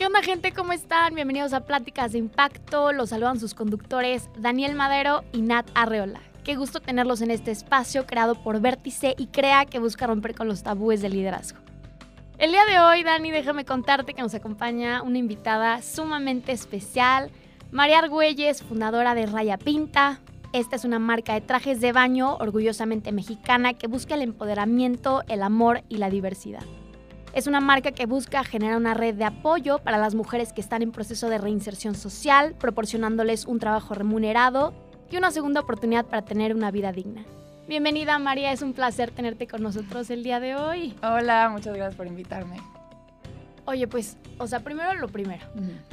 ¿Qué onda gente? ¿Cómo están? Bienvenidos a Pláticas de Impacto. Los saludan sus conductores Daniel Madero y Nat Arreola. Qué gusto tenerlos en este espacio creado por Vértice y Crea que busca romper con los tabúes del liderazgo. El día de hoy, Dani, déjame contarte que nos acompaña una invitada sumamente especial, María Argüelles, fundadora de Raya Pinta. Esta es una marca de trajes de baño orgullosamente mexicana que busca el empoderamiento, el amor y la diversidad. Es una marca que busca generar una red de apoyo para las mujeres que están en proceso de reinserción social, proporcionándoles un trabajo remunerado y una segunda oportunidad para tener una vida digna. Bienvenida María, es un placer tenerte con nosotros el día de hoy. Hola, muchas gracias por invitarme. Oye, pues, o sea, primero lo primero.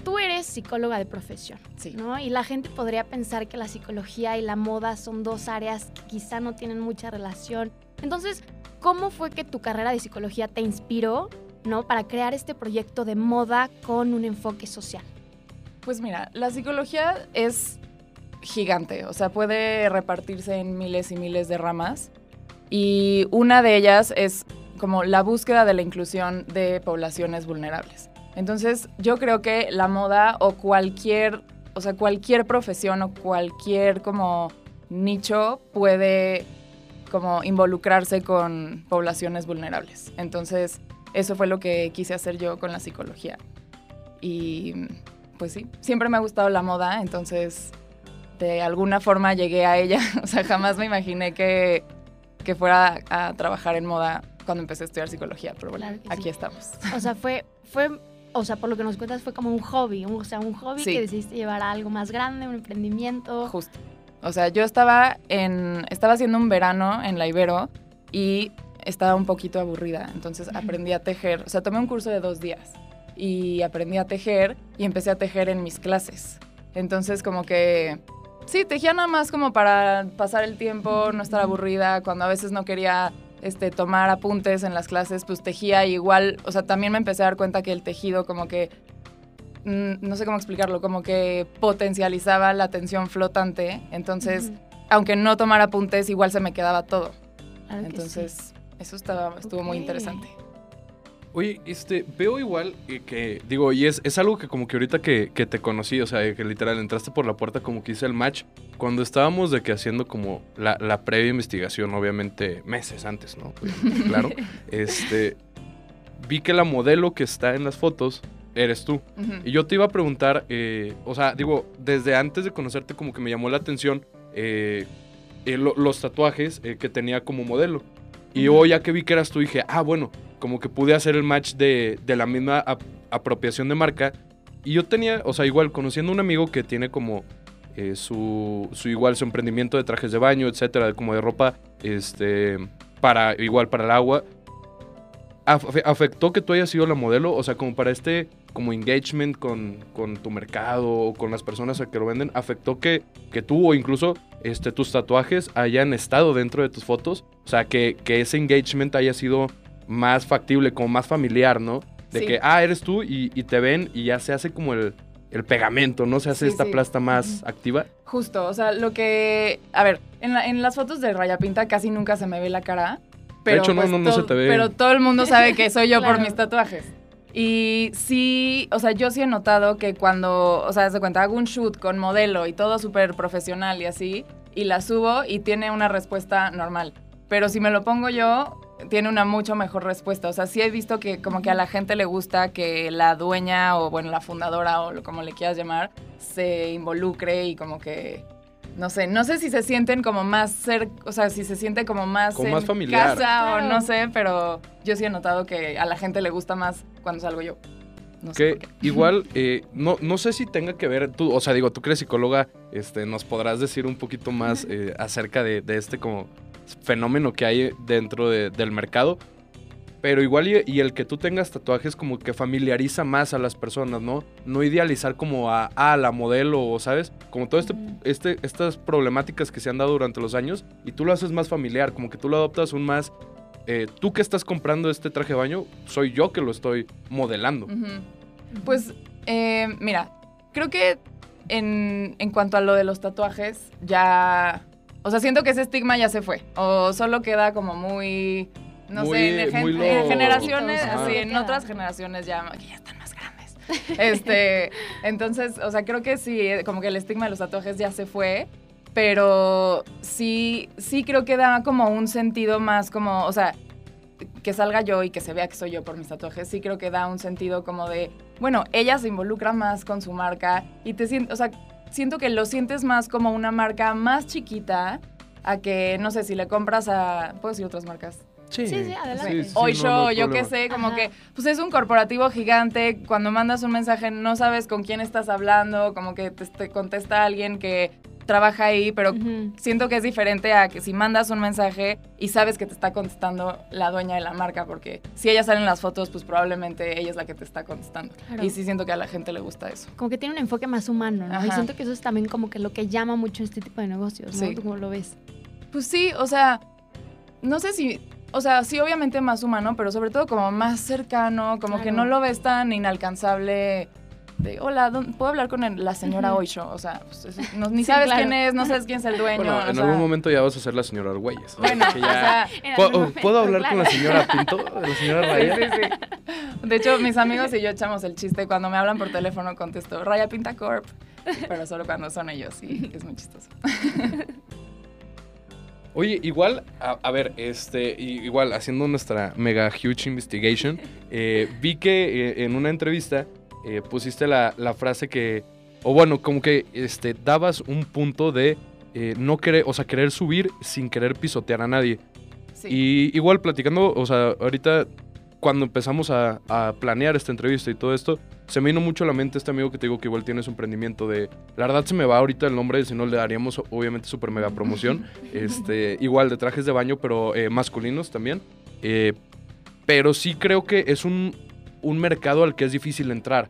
Tú eres psicóloga de profesión, Sí. ¿no? Y la gente podría pensar que la psicología y la moda son dos áreas que quizá no tienen mucha relación. Entonces, ¿cómo fue que tu carrera de psicología te inspiró, ¿no? Para crear este proyecto de moda con un enfoque social. Pues mira, la psicología es gigante, o sea, puede repartirse en miles y miles de ramas. Y una de ellas es como la búsqueda de la inclusión de poblaciones vulnerables. Entonces, yo creo que la moda o cualquier, o sea, cualquier profesión o cualquier como nicho puede como involucrarse con poblaciones vulnerables. Entonces, eso fue lo que quise hacer yo con la psicología. Y pues sí, siempre me ha gustado la moda, entonces de alguna forma llegué a ella. O sea, jamás me imaginé que, que fuera a trabajar en moda cuando empecé a estudiar psicología, pero bueno, Claro aquí sí. estamos. O sea, fue, fue, o sea, por lo que nos cuentas, fue como un hobby, un- o sea, un hobby Sí. que decidiste llevar a algo más grande, un emprendimiento. Justo. O sea, yo estaba en estaba haciendo un verano en la Ibero y estaba un poquito aburrida, entonces aprendí a tejer. O sea, tomé un curso de dos días y aprendí a tejer y empecé a tejer en mis clases. Entonces, como que sí, tejía nada más como para pasar el tiempo, no estar aburrida. Cuando a veces no quería este, tomar apuntes en las clases, pues tejía igual. O sea, también me empecé a dar cuenta que el tejido, como que no sé cómo explicarlo, como que potencializaba la tensión flotante. Entonces, aunque no tomara apuntes, igual se me quedaba todo. Claro que sí. Entonces, eso estaba, estuvo muy interesante. Oye, este, veo igual eh, que, digo, y es, es algo que como que ahorita que, que te conocí, o sea, que literal entraste por la puerta como que hice el match, cuando estábamos de que haciendo como la, la previa investigación, obviamente meses antes, ¿no? Obviamente, claro. este, vi que la modelo que está en las fotos eres tú. Ujú. Y yo te iba a preguntar, eh, o sea, digo, desde antes de conocerte como que me llamó la atención eh, eh, lo- los tatuajes eh, que tenía como modelo. Y Ujú. hoy ya que vi que eras tú, dije, ah, bueno, como que pude hacer el match de, de la misma ap- apropiación de marca. Y yo tenía, o sea, igual, conociendo a un amigo que tiene como eh, su, su igual, su emprendimiento de trajes de baño, etcétera, como de ropa, este, para, igual para el agua. Af- ¿Afectó que tú hayas sido la modelo? O sea, como para este como engagement con, con tu mercado o con las personas a que lo venden, ¿afectó que, que tú o incluso este, tus tatuajes hayan estado dentro de tus fotos? O sea, que, que ese engagement haya sido más factible, como más familiar, ¿no? De Sí. que, ah, eres tú y, y te ven y ya se hace como el, el pegamento, ¿no? Se hace Sí, esta sí. plasta más activa. Justo, o sea, lo que... A ver, en, la- en las fotos de Raya Pinta casi nunca se me ve la cara. Pero, hecho, no, pues, no, no se todo- te ve. Pero todo el mundo sabe que soy yo por mis tatuajes. Y sí, o sea, yo sí he notado que cuando, o sea, se cuenta, hago un shoot con modelo y todo súper profesional y así, y la subo y tiene una respuesta normal. Pero si me lo pongo yo, tiene una mucho mejor respuesta. O sea, sí he visto que como que a la gente le gusta que la dueña o, bueno, la fundadora o lo- como le quieras llamar, se involucre y como que, no sé, no sé si se sienten como más cerca, o sea, si se siente como más Como en más familiar. casa o no sé, pero yo sí he notado que a la gente le gusta más cuando salgo yo. No sé Que qué. igual, eh, no, no sé si tenga que ver, tú, o sea, digo, tú que eres psicóloga, este, nos podrás decir un poquito más eh, acerca de, de este como fenómeno que hay dentro de- del mercado. Pero igual y, y el que tú tengas tatuajes como que familiariza más a las personas, ¿no? No idealizar como a, a la modelo, o ¿sabes? Como todo este, este, estas problemáticas que se han dado durante los años y tú lo haces más familiar, como que tú lo adoptas un más... eh, tú que estás comprando este traje de baño, soy yo que lo estoy modelando. Pues, eh, mira, creo que en, en cuanto a lo de los tatuajes, ya. O sea, siento que ese estigma ya se fue. O solo queda como muy. No Muy- sé, en, gen- en generaciones, en otras generaciones ya, que ya están más grandes. Este, entonces, o sea, creo que sí, eh, como que el estigma de los tatuajes ya se fue, pero sí, sí creo que da como un sentido más como, o sea, que salga yo y que se vea que soy yo por mis tatuajes, sí creo que da un sentido como de, bueno, ella se involucra más con su marca y te siento, o sea, siento que lo sientes más como una marca más chiquita a que, no sé, si le compras a, ¿puedo decir otras marcas? Sí, sí, adelante. sí, Hoy no, hay yo qué sé, como Ajá. que, pues es un corporativo gigante, cuando mandas un mensaje no sabes con quién estás hablando, como que te, te contesta alguien que trabaja ahí, pero siento que es diferente a que si mandas un mensaje y sabes que te está contestando la dueña de la marca, porque si ella sale en las fotos, pues probablemente ella es la que te está contestando. Claro. Y sí siento que a la gente le gusta eso. Como que tiene un enfoque más humano, ¿no? Y siento que eso es también como que lo que llama mucho este tipo de negocios, ¿no? Sí. ¿Tú cómo lo ves? Pues sí, o sea, no sé si, o sea, sí obviamente más humano, pero sobre todo como más cercano, como que no lo ves tan inalcanzable de, hola, ¿dónde- ¿puedo hablar con el- la señora. Oisho? O sea, pues, no- ni Sí, sabes claro. quién es, no sabes quién es el dueño. Bueno, o en sea, algún momento ya vas a ser la señora Argüelles. Bueno, o sea, En ¿Puedo, algún momento, ¿puedo hablar con la señora Pinto? ¿La señora Sí, Raya? sí, sí. De hecho, mis amigos y yo echamos el chiste. Cuando me hablan por teléfono contesto Raya Pinta Corp. Pero solo cuando son ellos y es muy chistoso. Oye, igual, a, a ver, este, igual, haciendo nuestra mega huge investigation, eh, vi que eh, en una entrevista eh, pusiste la, la frase que, o bueno, como que este, dabas un punto de no querer, o sea, querer subir sin querer pisotear a nadie. Sí. Y igual platicando, o sea, ahorita cuando empezamos a, a planear esta entrevista y todo esto, se me vino mucho a la mente este amigo que te digo que igual tiene su emprendimiento de... La verdad se me va ahorita el nombre, si no le daríamos obviamente super mega promoción. este, igual de trajes de baño, pero eh, masculinos también. Eh, pero sí creo que es un, un mercado al que es difícil entrar.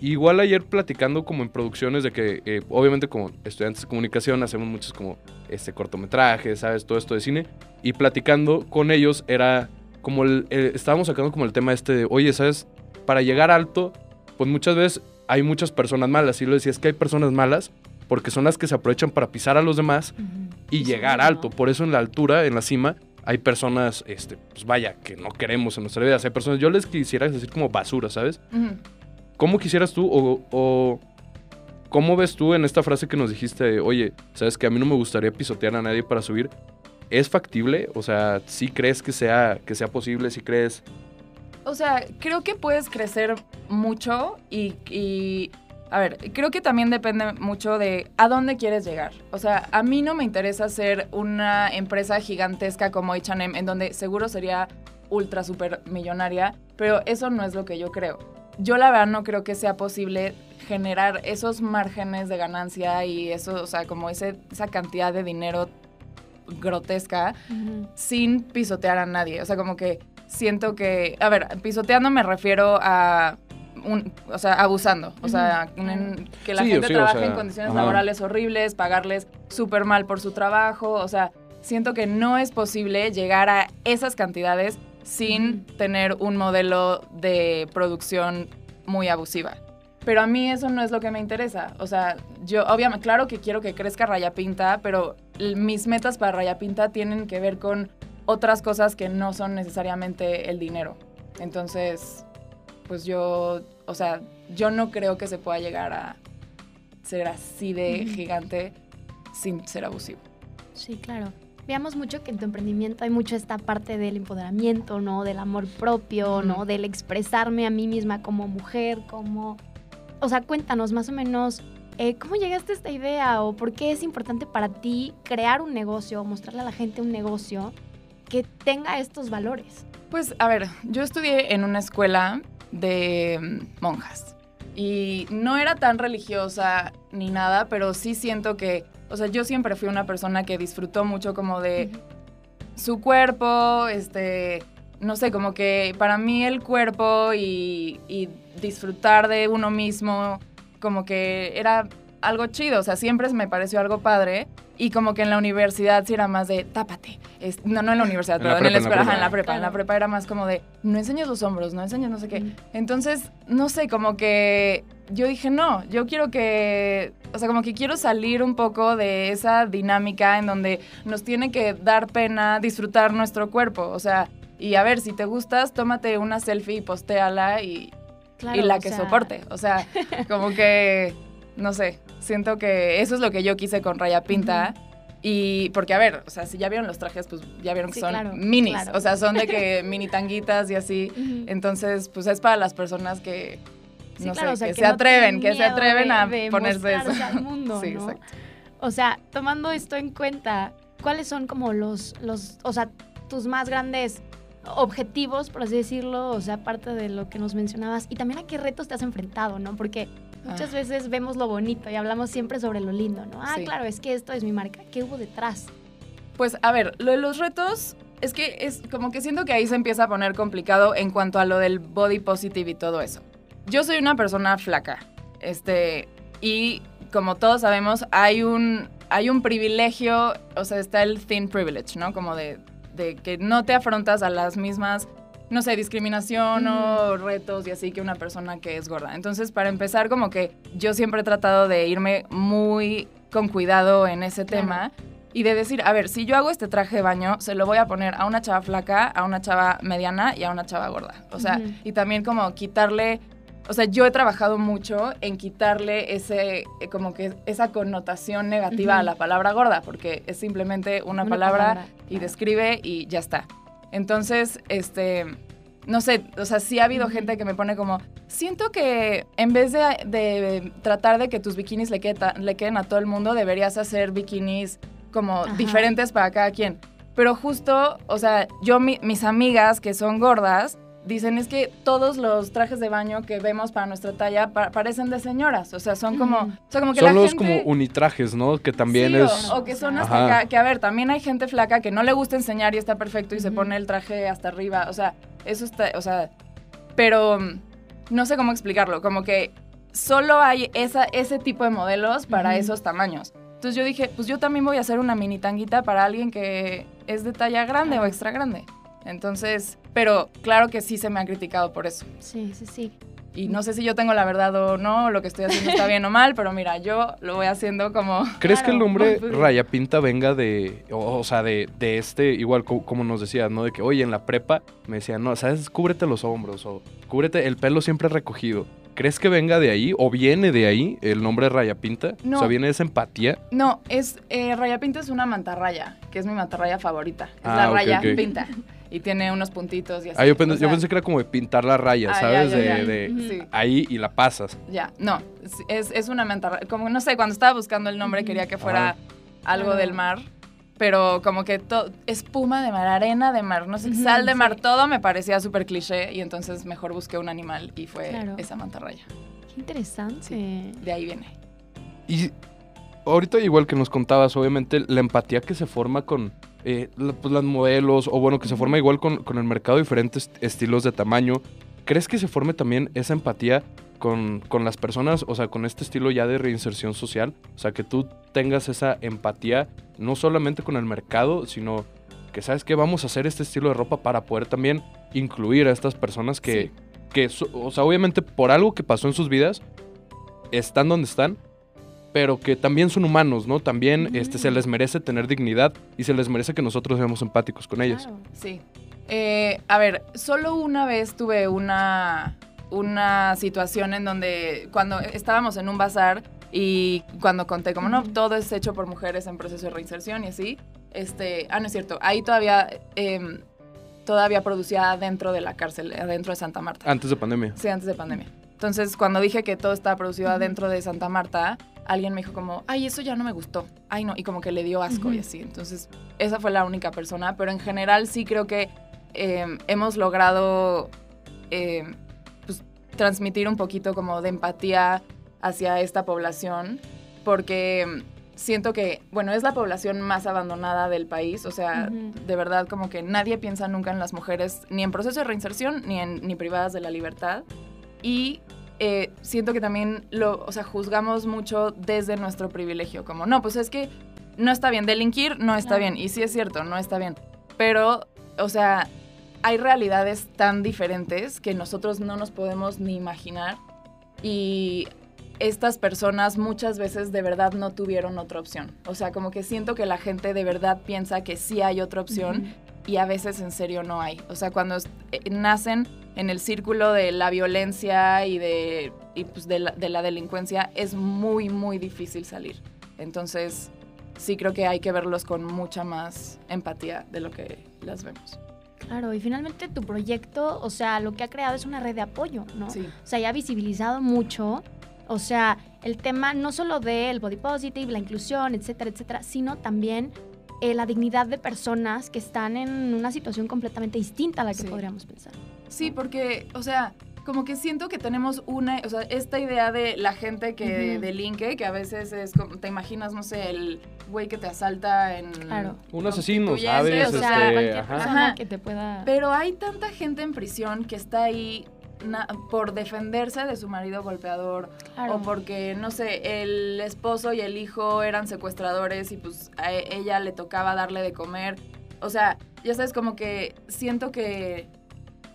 Igual ayer platicando como en producciones de que, eh, obviamente como estudiantes de comunicación hacemos muchos como este cortometrajes, ¿sabes? Todo esto de cine. Y platicando con ellos era como el, el- estábamos sacando como el tema este de, oye, ¿sabes? Para llegar alto, pues muchas veces hay muchas personas malas. Y lo decía, es que hay personas malas porque son las que se aprovechan para pisar a los demás y Sí, llegar alto. Por eso en la altura, en la cima, hay personas, este, pues vaya, que no queremos en nuestra vida. Hay personas, yo les quisiera decir como basura, ¿sabes? ¿Cómo quisieras tú o, o cómo ves tú en esta frase que nos dijiste, de, oye, sabes que a mí no me gustaría pisotear a nadie para subir? ¿Es factible? O sea, ¿sí crees que sea, que sea posible? ¿Sí crees? O sea, creo que puedes crecer mucho y, a ver, creo que también depende mucho de a dónde quieres llegar. O sea, a mí no me interesa ser una empresa gigantesca como H&M, en donde seguro sería ultra super millonaria, pero eso no es lo que yo creo. Yo la verdad no creo que sea posible generar esos márgenes de ganancia y eso, o sea, como ese, esa cantidad de dinero grotesca sin pisotear a nadie. O sea, como que siento que, a ver, pisoteando me refiero a, un, o sea, abusando. O sea, en- que la Sí, gente sí, o trabaje sea, en condiciones ajá. laborales horribles, pagarles súper mal por su trabajo. O sea, siento que no es posible llegar a esas cantidades sin tener un modelo de producción muy abusiva. Pero a mí eso no es lo que me interesa. O sea, yo obviamente, claro que quiero que crezca Raya Pinta, pero mis metas para Raya Pinta tienen que ver con otras cosas que no son necesariamente el dinero. Entonces, pues yo, o sea, yo no creo que se pueda llegar a ser así de gigante sin ser abusivo. Sí, claro. Veamos mucho que en tu emprendimiento hay mucho esta parte del empoderamiento, ¿no? Del amor propio. ¿no? Del expresarme a mí misma como mujer, como... O sea, cuéntanos más o menos eh, cómo llegaste a esta idea o por qué es importante para ti crear un negocio o mostrarle a la gente un negocio que tenga estos valores. Pues, a ver, yo estudié en una escuela de mm, monjas y no era tan religiosa ni nada, pero sí siento que, o sea, yo siempre fui una persona que disfrutó mucho como de su cuerpo, este, no sé, como que para mí el cuerpo y, y disfrutar de uno mismo, como que era algo chido, o sea, siempre me pareció algo padre. Y como que en la universidad sí era más de tápate. Es- no, no en la universidad, En la pero en la prepa, en la escuela, en la prepa. En la prepa era más como de no enseñes los hombros, no enseñes no sé qué. Entonces, no sé, como que yo dije, no, yo quiero que, o sea, como que quiero salir un poco de esa dinámica en donde nos tiene que dar pena disfrutar nuestro cuerpo, o sea, y a ver, si te gustas, tómate una selfie y postéala y Claro, y la que sea, soporte. O sea, como que, no sé, siento que eso es lo que yo quise con Raya Pinta. Y porque, a ver, o sea, si ya vieron los trajes, pues ya vieron que Sí, son claro, minis. claro. O sea, son de que mini tanguitas y así. Entonces, pues es para las personas que, Sí, no claro, sé, o sea, que, que se no atreven, que se atreven de- a de ponerse eso. al mundo, sí, ¿no? exacto. O sea, tomando esto en cuenta, ¿cuáles son como los, los, o sea, tus más grandes objetivos, por así decirlo? O sea, aparte de lo que nos mencionabas, y también a qué retos te has enfrentado, ¿no? Porque muchas Ah. veces vemos lo bonito y hablamos siempre sobre lo lindo, ¿no? Ah, Sí. claro, es que esto es mi marca. ¿Qué hubo detrás? Pues a ver, lo de los retos es que es como que siento que ahí se empieza a poner complicado en cuanto a lo del body positive y todo eso. Yo soy una persona flaca, este, y como todos sabemos, hay un, hay un privilegio, o sea, está el thin privilege, ¿no? Como de, de que no te afrontas a las mismas, no sé, discriminación o retos y así que una persona que es gorda. Entonces, para empezar, como que yo siempre he tratado de irme muy con cuidado en ese Claro. tema y de decir, a ver, si yo hago este traje de baño, se lo voy a poner a una chava flaca, a una chava mediana y a una chava gorda. O sea, y también como quitarle, o sea, yo he trabajado mucho en quitarle ese, eh, como que esa connotación negativa a la palabra gorda, porque es simplemente una, Una palabra, palabra, y describe y ya está. Entonces, este, no sé, o sea, sí ha habido gente que me pone como, siento que en vez de, de tratar de que tus bikinis le, le queden a todo el mundo, deberías hacer bikinis como Ajá. diferentes para cada quien. Pero justo, o sea, yo, mi- mis amigas que son gordas, dicen es que todos los trajes de baño que vemos para nuestra talla pa- parecen de señoras. O sea, son como, o sea, como que Son la los gente... como unitrajes, ¿no? Que también Sí, es... O, que son hasta acá, que a ver, también hay gente flaca que no le gusta enseñar y está perfecto y se pone el traje hasta arriba, o sea, eso está, o sea, pero mm, no sé cómo explicarlo, como que solo hay esa, ese tipo de modelos para esos tamaños. Entonces yo dije, pues yo también voy a hacer una mini tanguita para alguien que es de talla grande o extra grande. Entonces, pero claro que sí se me ha criticado por eso. Sí, sí, sí. Y no sé si yo tengo la verdad o no, lo que estoy haciendo está bien o mal, pero mira, yo lo voy haciendo como... ¿Crees que el nombre Pues- Raya Pinta venga de, o, o sea, de, de este, igual co- como nos decías, ¿no? De que, oye, en la prepa me decían, no, ¿sabes? Cúbrete los hombros o cúbrete el pelo siempre recogido. ¿Crees que venga de ahí o viene de ahí el nombre Raya Pinta? No. O sea, viene de esa empatía. No, es eh, Raya Pinta es una mantarraya, que es mi mantarraya favorita. Es Ah, la raya pinta. Y tiene unos puntitos y así. Ah, yo, pen- o yo sea, pensé que era como de pintar la raya, Ah, ya, ¿sabes? ya, de, ya. de Ujú. Sí, ahí y la pasas. ya. No, es, es una mantarraya. Como no sé, cuando estaba buscando el nombre quería que fuera Ajá. algo del mar. Pero como que espuma de mar, arena de mar, no sé, sal de mar, sí. todo me parecía súper cliché y entonces mejor busqué un animal y fue Claro. esa mantarraya. Qué interesante. Sí. De ahí viene. Y ahorita igual que nos contabas, obviamente la empatía que se forma con eh, pues, las modelos, o bueno, que se forma igual con, con el mercado diferentes estilos de tamaño, ¿crees que se forme también esa empatía con, con las personas, o sea, con este estilo ya de reinserción social? O sea, que tú tengas esa empatía no solamente con el mercado, sino que sabes que vamos a hacer este estilo de ropa para poder también incluir a estas personas que, Sí. que o sea, obviamente por algo que pasó en sus vidas, están donde están, pero que también son humanos, ¿no? También este, se les merece tener dignidad y se les merece que nosotros seamos empáticos con ellos. Claro. Sí. Eh, a ver, solo una vez tuve una, una situación en donde cuando estábamos en un bazar y cuando conté como no, todo es hecho por mujeres en proceso de reinserción y así, este, ah, no es cierto, ahí todavía, em, todavía producía dentro de la cárcel, adentro de Santa Marta. Antes de pandemia. Sí, antes de pandemia. Entonces, cuando dije que todo estaba producido adentro de Santa Marta, alguien me dijo como, ay, eso ya no me gustó. Ay, no, y como que le dio asco y así. Entonces, esa fue la única persona, pero en general sí creo que eh, hemos logrado eh, pues, transmitir un poquito como de empatía hacia esta población, porque siento que, bueno, es la población más abandonada del país, o sea, de verdad como que nadie piensa nunca en las mujeres, ni en proceso de reinserción, ni, en, ni privadas de la libertad. Y eh, siento que también lo, o sea, juzgamos mucho desde nuestro privilegio, como, no, pues es que no está bien, delinquir no está bien, y sí es cierto, no está bien, pero, o sea, hay realidades tan diferentes que nosotros no nos podemos ni imaginar y estas personas muchas veces de verdad no tuvieron otra opción. O sea, como que siento que la gente de verdad piensa que sí hay otra opción. Y a veces en serio no hay. O sea, cuando eh, nacen en el círculo de la violencia y, de, pues de, la, de la delincuencia, es muy, muy difícil salir. Entonces, sí creo que hay que verlos con mucha más empatía de lo que las vemos. Claro, y finalmente tu proyecto, o sea, lo que ha creado es una red de apoyo, ¿no? Sí. O sea, ya ha visibilizado mucho, o sea, el tema no solo del body positive, la inclusión, etcétera, etcétera, sino también eh, la dignidad de personas que están en una situación completamente distinta a la que Sí. podríamos pensar. Sí, porque, o sea, como que siento que tenemos una, o sea, esta idea de la gente que delinque, que a veces es como, te imaginas, no sé, el güey que te asalta en... Claro. Un asesino, ¿sabes? o sea, Este, cualquier ajá. persona Ajá. que te pueda... Pero hay tanta gente en prisión que está ahí na- por defenderse de su marido golpeador Claro. o porque, no sé, el esposo y el hijo eran secuestradores y pues a ella le tocaba darle de comer. O sea, ya sabes, como que siento que,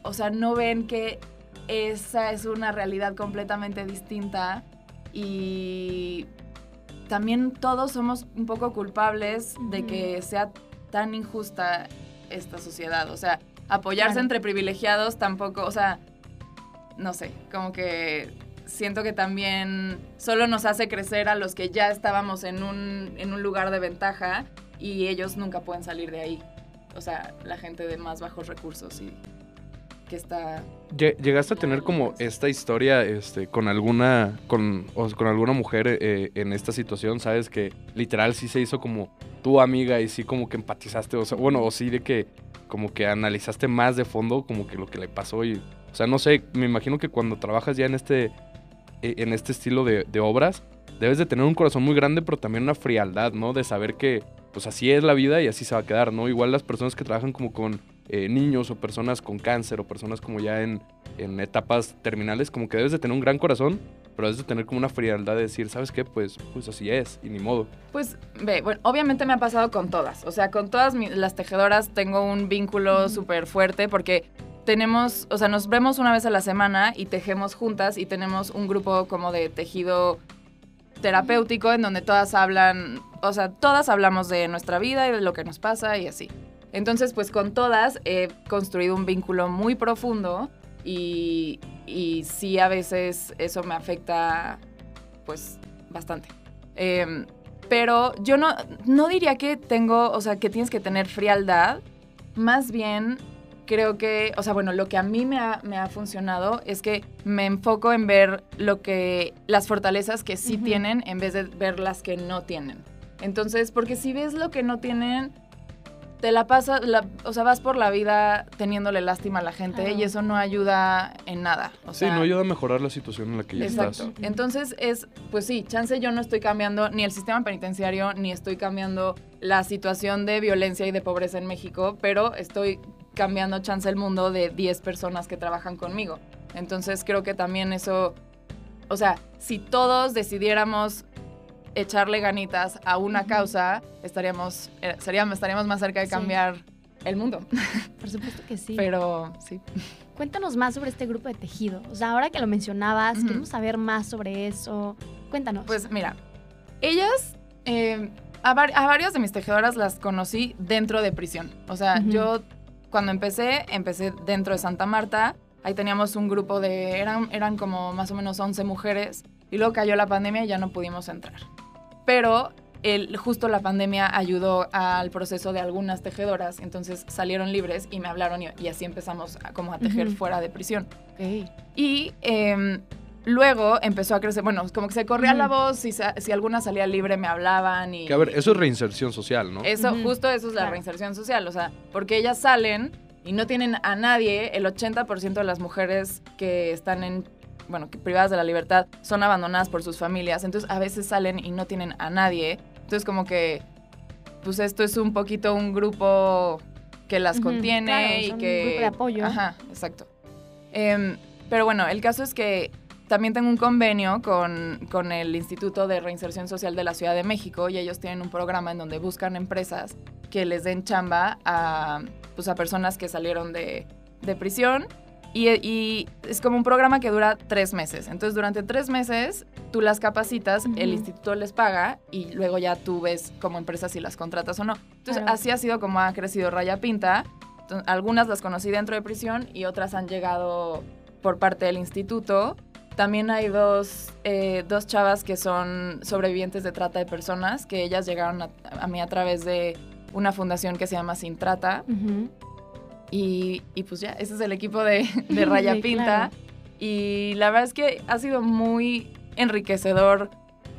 o sea, no ven que esa es una realidad completamente distinta y también todos somos un poco culpables de que sea tan injusta esta sociedad. O sea, apoyarse Claro. entre privilegiados tampoco, o sea, no sé, como que siento que también solo nos hace crecer a los que ya estábamos en un, en un lugar de ventaja y ellos nunca pueden salir de ahí. O sea, la gente de más bajos recursos y que está... Lle- ¿Llegaste a tener como esta historia este, con alguna con, con alguna mujer eh, en esta situación? ¿Sabes? Que literal sí se hizo como tu amiga y sí como que empatizaste, o sea, bueno, o sí de que como que analizaste más de fondo como que lo que le pasó y, o sea, no sé, me imagino que cuando trabajas ya en este, eh, en este estilo de, de obras, debes de tener un corazón muy grande, pero también una frialdad, ¿no? De saber que pues así es la vida y así se va a quedar, ¿no? Igual las personas que trabajan como con eh, niños o personas con cáncer o personas como ya en, en etapas terminales, como que debes de tener un gran corazón, pero debes de tener como una frialdad de decir, ¿sabes qué? Pues, pues así es y ni modo. Pues, ve, bueno, obviamente me ha pasado con todas. O sea, con todas las tejedoras tengo un vínculo súper fuerte porque tenemos, o sea, nos vemos una vez a la semana y tejemos juntas y tenemos un grupo como de tejido terapéutico en donde todas hablan, o sea, todas hablamos de nuestra vida y de lo que nos pasa y así. Entonces, pues con todas he construido un vínculo muy profundo y, y sí a veces eso me afecta, pues, bastante. Em, pero yo no, no diría que tengo, o sea, que tienes que tener frialdad. Más bien, creo que, o sea, bueno, lo que a mí me ha, me ha funcionado es que me enfoco en ver lo que, las fortalezas que sí tienen en vez de ver las que no tienen. Entonces, porque si ves lo que no tienen, te la pasas, la- o sea, vas por la vida teniéndole lástima a la gente y eso no ayuda en nada. O Sí, sea, no ayuda a mejorar la situación en la que ya Exacto. estás. Entonces es, pues sí, chance yo no estoy cambiando ni el sistema penitenciario, ni estoy cambiando la situación de violencia y de pobreza en México, pero estoy cambiando chance el mundo de 10 personas que trabajan conmigo. Entonces creo que también eso, o sea, si todos decidiéramos echarle ganitas a una causa, estaríamos, eh, seríamos, estaríamos más cerca de Sí. cambiar el mundo. Por supuesto que sí. Pero sí. Cuéntanos más sobre este grupo de tejido. O sea, ahora que lo mencionabas, queremos saber más sobre eso. Cuéntanos. Pues mira, ellas, eh, a, var- a varias de mis tejedoras las conocí dentro de prisión. O sea, yo cuando empecé, empecé dentro de Santa Marta. Ahí teníamos un grupo de, eran, eran como más o menos 11 mujeres. Y luego cayó la pandemia y ya no pudimos entrar. Pero el, justo la pandemia ayudó al proceso de algunas tejedoras. Entonces salieron libres y me hablaron y, y así empezamos a, como a tejer Ujú. fuera de prisión. Ok. Y em, luego empezó a crecer, bueno, como que se corría la voz, si, sa- si alguna salía libre me hablaban y... Que a ver, eso es reinserción social, ¿no? Eso, justo eso es la Claro. reinserción social, o sea, porque ellas salen y no tienen a nadie, el 80% de las mujeres que están en, bueno, que privadas de la libertad son abandonadas por sus familias, entonces a veces salen y no tienen a nadie, entonces como que, pues esto es un poquito un grupo que las contiene claro, y son un que... grupo de apoyo. Ajá, exacto. Em, pero bueno, el caso es que también tengo un convenio con, con el Instituto de Reinserción Social de la Ciudad de México y ellos tienen un programa en donde buscan empresas que les den chamba a, pues, a personas que salieron de, de prisión. Y, y es como un programa que dura tres meses. Entonces, durante tres meses tú las capacitas, el Ujú. instituto les paga y luego ya tú ves como empresa si las contratas o no. Entonces, Claro. así ha sido como ha crecido Raya Pinta. Entonces, algunas las conocí dentro de prisión y otras han llegado por parte del instituto. También hay dos, eh, dos chavas que son sobrevivientes de trata de personas, que ellas llegaron a, a mí a través de una fundación que se llama Sin Trata. Y, y pues ya, ese es el equipo de, de Raya Sí, Pinta. claro. Y la verdad es que ha sido muy enriquecedor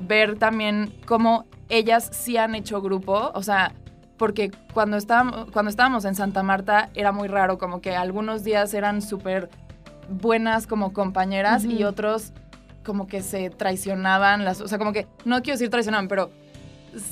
ver también cómo ellas sí han hecho grupo. O sea, porque cuando estábamos, cuando estábamos en Santa Marta era muy raro, como que algunos días eran súper buenas como compañeras y otros como que se traicionaban, las, o sea, como que, no quiero decir traicionaban, pero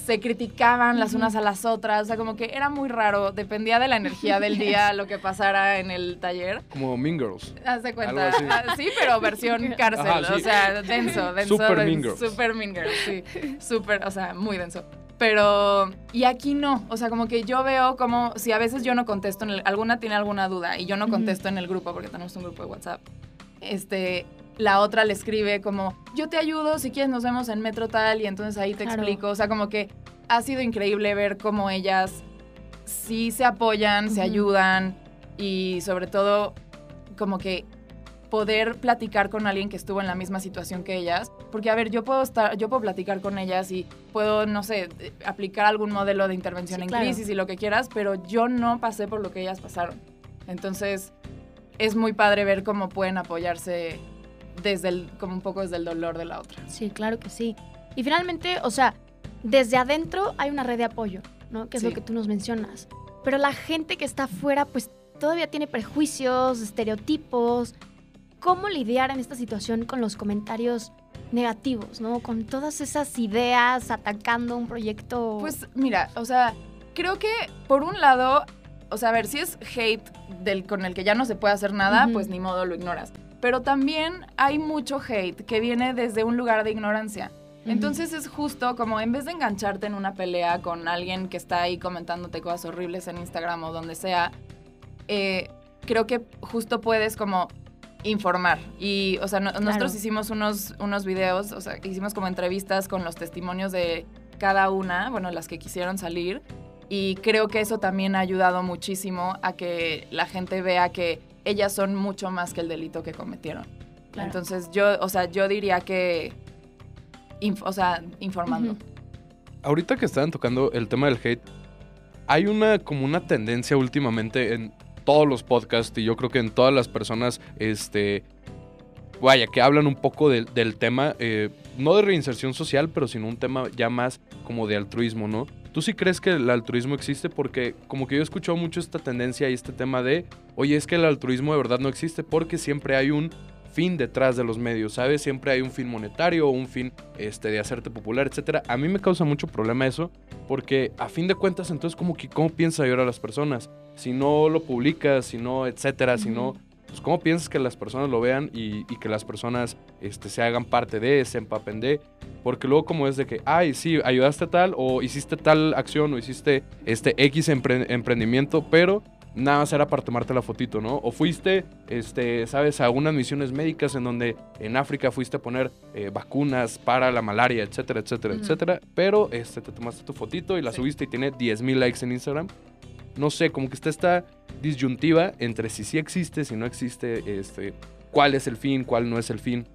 se criticaban las unas a las otras, o sea, como que era muy raro, dependía de la energía del día lo que pasara en el taller. Como Mean Girls. Haz de cuenta. Algo así. Ah, Sí, pero versión cárcel, Ajá, sí. o sea, denso, denso. Super denso, Mean Girls. Super Mean Girls, sí. Super, o sea, muy denso. Pero, y aquí no, o sea, como que yo veo como, si a veces yo no contesto, en el- alguna tiene alguna duda y yo no contesto en el grupo, porque tenemos un grupo de WhatsApp, este, la otra le escribe como, yo te ayudo, si quieres nos vemos en Metro tal, y entonces ahí te Claro. explico, o sea, como que ha sido increíble ver cómo ellas sí se apoyan, se ayudan y sobre todo como que poder platicar con alguien que estuvo en la misma situación que ellas, porque a ver, yo puedo estar, yo puedo platicar con ellas y puedo, no sé, eh, aplicar algún modelo de intervención Sí, en claro. crisis y lo que quieras, pero yo no pasé por lo que ellas pasaron. Entonces, es muy padre ver cómo pueden apoyarse desde el, como un poco desde el dolor de la otra. Sí, claro que sí. Y finalmente, o sea, desde adentro hay una red de apoyo, ¿no? Que es Sí. lo que tú nos mencionas. Pero la gente que está afuera, pues todavía tiene prejuicios, estereotipos. ¿Cómo lidiar en esta situación con los comentarios negativos, ¿no? Con todas esas ideas atacando un proyecto. Pues mira, o sea, creo que por un lado, o sea, a ver, si es hate del, con el que ya no se puede hacer nada, pues ni modo lo ignoras. Pero también hay mucho hate que viene desde un lugar de ignorancia. Entonces es justo como en vez de engancharte en una pelea con alguien que está ahí comentándote cosas horribles en Instagram o donde sea, eh, creo que justo puedes como informar. Y, o sea, no- nosotros hicimos unos, unos videos, o sea, hicimos como entrevistas con los testimonios de cada una, bueno, las que quisieron salir. Y creo que eso también ha ayudado muchísimo a que la gente vea que ellas son mucho más que el delito que cometieron. Claro. Entonces yo, o sea, yo diría que, inf- o sea, informando. Ahorita que estaban tocando el tema del hate, hay una como una tendencia últimamente en todos los podcasts y yo creo que en todas las personas, este, vaya, que hablan un poco del, tema, eh, no de reinserción social, pero sino un tema ya más como de altruismo, ¿no? ¿Tú sí crees que el altruismo existe? Porque como que yo he escuchado mucho esta tendencia y este tema de, oye, es que el altruismo de verdad no existe porque siempre hay un fin detrás de los medios, ¿sabes? Siempre hay un fin monetario, un fin este, de hacerte popular, etcétera. A mí me causa mucho problema eso, porque a fin de cuentas, entonces, como que, ¿cómo piensas ayudar a las personas? Si no lo publicas, si no, etcétera, si no, pues, ¿cómo piensas que las personas lo vean y, y que las personas este, se hagan parte de, se empapen de? Porque luego como es de que, ay, sí, ayudaste a tal, o hiciste tal acción, o hiciste este X empre- emprendimiento, pero nada más era para tomarte la fotito, ¿no? O fuiste, este, sabes, a unas misiones médicas en donde en África fuiste a poner eh, vacunas para la malaria, etcétera, etcétera, etcétera, pero este, te tomaste tu fotito y la Sí. subiste y tiene 10 mil likes en Instagram. No sé, como que está esta disyuntiva entre si sí existe, si no existe, este, cuál es el fin, cuál no es el fin.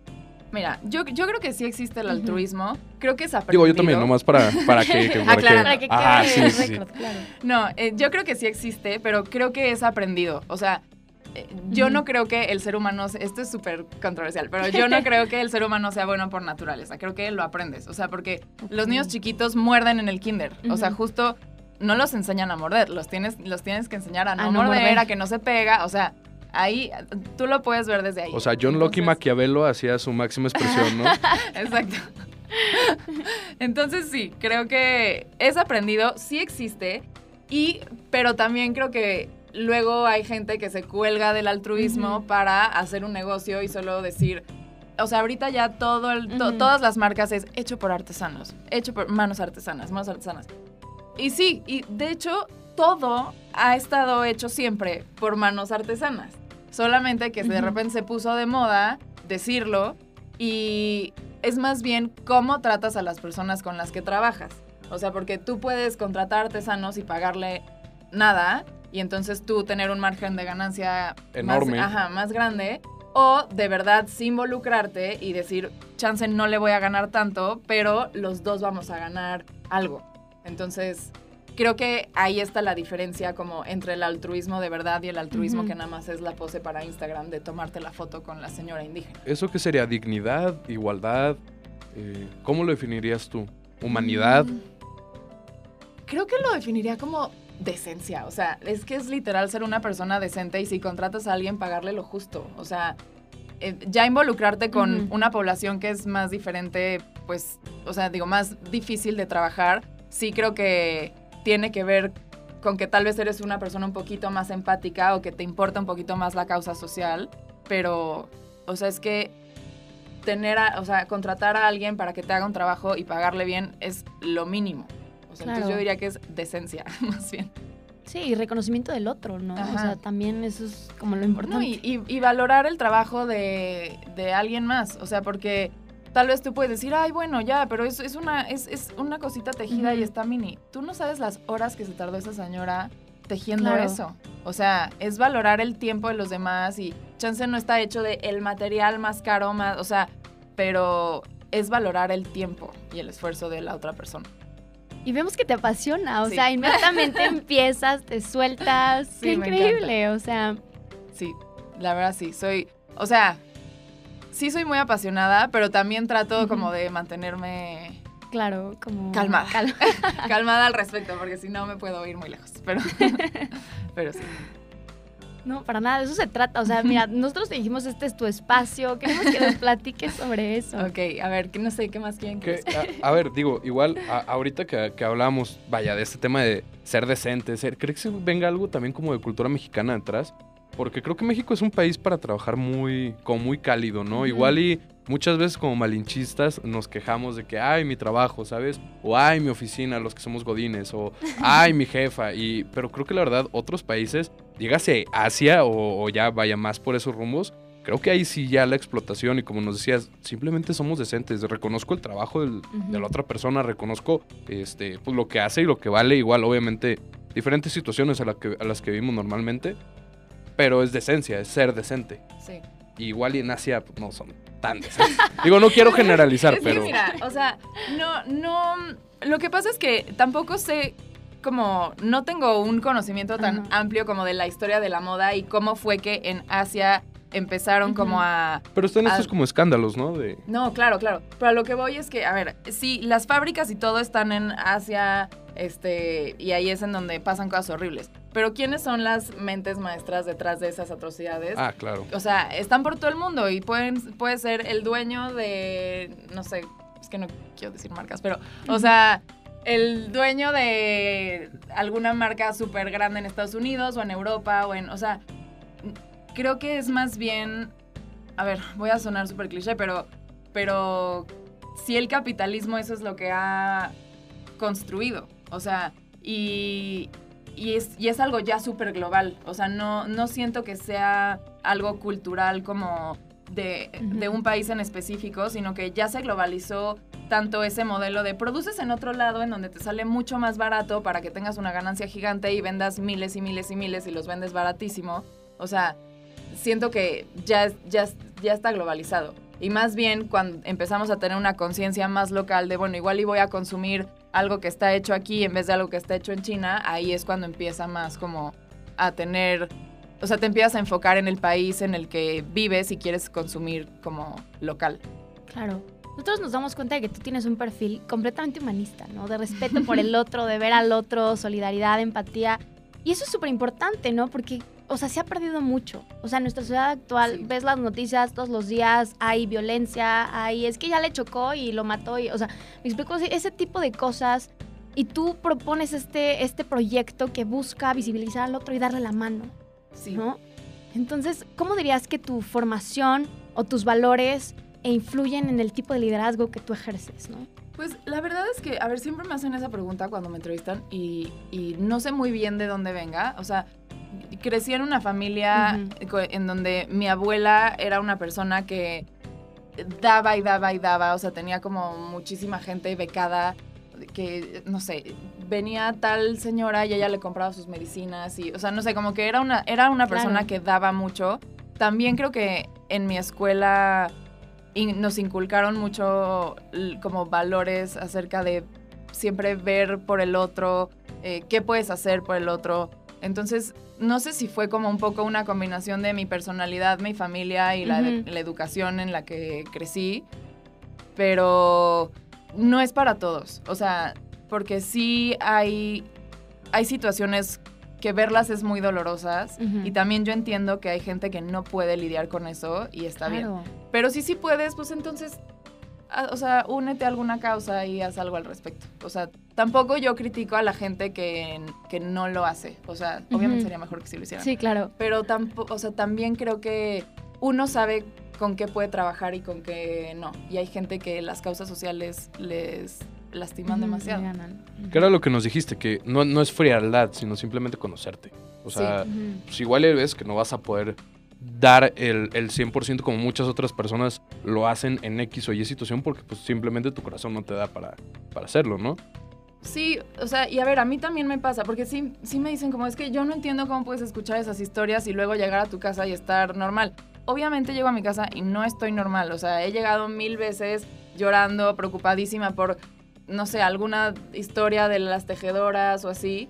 Mira, yo, yo creo que sí existe el altruismo. Creo que es aprendido. Digo, yo también, nomás para, para que... que- para Aclarar. Para que quede Ajá, sí, el sí, claro. No, eh, yo creo que sí existe, pero creo que es aprendido. O sea, eh, yo no creo que el ser humano, se- esto es súper controversial, pero yo no creo que el ser humano sea bueno por naturaleza. Creo que lo aprendes. O sea, porque los niños chiquitos muerden en el kinder. O sea, justo no los enseñan a morder, los tienes, los tienes que enseñar a no, no morder, morder. a que no se pega. O sea, ahí tú lo puedes ver desde ahí. O sea, John Locke Entonces- Maquiavelo hacía su máxima expresión, ¿no? Exacto. Entonces sí, creo que es aprendido, sí existe, y, pero también creo que luego hay gente que se cuelga del altruismo para hacer un negocio y solo decir, o sea, ahorita ya todo el- to- todas las marcas es hecho por artesanos, hecho por manos artesanas, manos artesanas. Y sí, y de hecho todo ha estado hecho siempre por manos artesanas. Solamente que de repente se puso de moda decirlo y es más bien cómo tratas a las personas con las que trabajas. O sea, porque tú puedes contratar artesanos y pagarle nada y entonces tú tener un margen de ganancia Enorme. Más, ajá, más grande. O de verdad sí involucrarte y decir, chance no le voy a ganar tanto, pero los dos vamos a ganar algo. Entonces, creo que ahí está la diferencia como entre el altruismo de verdad y el altruismo que nada más es la pose para Instagram de tomarte la foto con la señora indígena. ¿Eso qué sería? ¿Dignidad? ¿Igualdad? Eh, ¿Cómo lo definirías tú? ¿Humanidad? Mm. Creo que lo definiría como decencia. O sea, es que es literal ser una persona decente y si contratas a alguien, pagarle lo justo. O sea, eh, ya involucrarte con una población que es más diferente, pues, o sea, digo, más difícil de trabajar, sí creo que tiene que ver con que tal vez eres una persona un poquito más empática o que te importa un poquito más la causa social, pero, o sea, es que tener, a- o sea, contratar a alguien para que te haga un trabajo y pagarle bien es lo mínimo. O sea, Claro. entonces yo diría que es decencia, más bien. Sí, y reconocimiento del otro, ¿no? O sea, también eso es como lo importante. No, y, y- y valorar el trabajo de, de alguien más. O sea, porque tal vez tú puedes decir, ay, bueno, ya, pero es, es, una, es, es una cosita tejida y está mini. Tú no sabes las horas que se tardó esa señora tejiendo Claro. eso. O sea, es valorar el tiempo de los demás y chance no está hecho de el material más caro, más, o sea, pero es valorar el tiempo y el esfuerzo de la otra persona. Y vemos que te apasiona, o Sí. sea, inmediatamente empiezas, te sueltas. Sí, Qué increíble, o sea, Sí, la verdad sí, soy, o sea, sí soy muy apasionada, pero también trato como de mantenerme claro, como... Calmada. Cal- calmada al respecto, porque si no me puedo ir muy lejos, pero, pero sí. no, para nada, de eso se trata. O sea, mira, nosotros te dijimos, este es tu espacio, queremos que nos platiques sobre eso. Ok, a ver, que no sé, ¿qué más quieren que Que, a, a ver, digo, igual, a- ahorita que, que hablábamos, vaya, de este tema de ser decente, ser, ¿crees que venga algo también como de cultura mexicana detrás? Porque creo que México es un país para trabajar muy, como muy cálido, ¿no? Ujú. Igual y muchas veces como malinchistas nos quejamos de que, ay, mi trabajo, ¿sabes? O ay, mi oficina, los que somos godines, o ay, mi jefa. Y, pero creo que la verdad, otros países, dígase Asia o, o ya vaya más por esos rumbos, creo que ahí sí ya la explotación y como nos decías, simplemente somos decentes. Reconozco el trabajo del- de la otra persona, reconozco este, pues, lo que hace y lo que vale. Igual, obviamente, diferentes situaciones a, la que- a las que vivimos normalmente, pero es decencia, es ser decente. Sí. Y igual y en Asia pues, no son tan decentes. Digo, no quiero generalizar, Es que pero... mira, o sea, no, no, lo que pasa es que tampoco sé como no tengo un conocimiento tan amplio como de la historia de la moda y cómo fue que en Asia empezaron como a Pero están estos como escándalos, ¿no? De... No, claro, claro. Pero a lo que voy es que, a ver, sí, las fábricas y todo están en Asia, este, y ahí es en donde pasan cosas horribles. Pero ¿quiénes son las mentes maestras detrás de esas atrocidades? Ah, claro. O sea, están por todo el mundo y pueden, puede ser el dueño de, no sé, es que no quiero decir marcas, pero, o sea, el dueño de alguna marca súper grande en Estados Unidos o en Europa o en, o sea, creo que es más bien, a ver, voy a sonar súper cliché, pero, pero si el capitalismo eso es lo que ha construido, o sea, y, y es, y es algo ya súper global. O sea, no, no siento que sea algo cultural como de, de un país en específico, sino que ya se globalizó tanto ese modelo de produces en otro lado en donde te sale mucho más barato para que tengas una ganancia gigante y vendas miles y miles y miles y los vendes baratísimo. O sea, siento que ya, es- ya, ya está globalizado. Y más bien cuando empezamos a tener una conciencia más local de, bueno, igual y voy a consumir algo que está hecho aquí en vez de algo que está hecho en China, ahí es cuando empieza más como a tener, o sea, te empiezas a enfocar en el país en el que vives y quieres consumir como local. Claro. Nosotros nos damos cuenta de que tú tienes un perfil completamente humanista, ¿no? De respeto por el otro, de ver al otro, solidaridad, empatía. Y eso es súper importante, ¿no? Porque, o sea, se ha perdido mucho. O sea, en nuestra sociedad actual, Sí. ves las noticias todos los días, hay violencia, hay, es que ya le chocó y lo mató. Y, o sea, me explico, ese tipo de cosas. Y tú propones este, este proyecto que busca visibilizar al otro y darle la mano. Sí. ¿no? Entonces, ¿cómo dirías que tu formación o tus valores e influyen en el tipo de liderazgo que tú ejerces, ¿no? Pues la verdad es que, a ver, siempre me hacen esa pregunta cuando me entrevistan y, y no sé muy bien de dónde venga. O sea, crecí en una familia en donde mi abuela era una persona que daba y daba y daba, o sea, tenía como muchísima gente becada que, no sé, venía tal señora y ella le compraba sus medicinas y, o sea, no sé, como que era una, era una Claro. persona que daba mucho. También creo que en mi escuela in- nos inculcaron mucho como valores acerca de siempre ver por el otro, eh, qué puedes hacer por el otro. Entonces, no sé si fue como un poco una combinación de mi personalidad, mi familia y la, la educación en la que crecí, pero no es para todos. O sea, porque sí hay, hay situaciones que verlas es muy dolorosas y también yo entiendo que hay gente que no puede lidiar con eso y está bien. Pero si sí puedes, pues entonces, o sea, únete a alguna causa y haz algo al respecto. O sea, tampoco yo critico a la gente que, que no lo hace. O sea, obviamente sería mejor que sí lo hicieran. Sí, claro. Pero tampoco, o sea, también creo que uno sabe con qué puede trabajar y con qué no. Y hay gente que las causas sociales les lastiman Ujú, demasiado. Que era lo que nos dijiste, que no, no es frialdad, sino simplemente conocerte. O sea, pues igual ves que no vas a poder dar el, el 100% como muchas otras personas lo hacen en X o Y situación porque pues simplemente tu corazón no te da para, para hacerlo, ¿no? Sí, o sea, y a ver, a mí también me pasa, porque sí, sí me dicen como es que yo no entiendo cómo puedes escuchar esas historias y luego llegar a tu casa y estar normal. Obviamente llego a mi casa y no estoy normal, o sea, he llegado mil veces llorando, preocupadísima por, no sé, alguna historia de las tejedoras o así.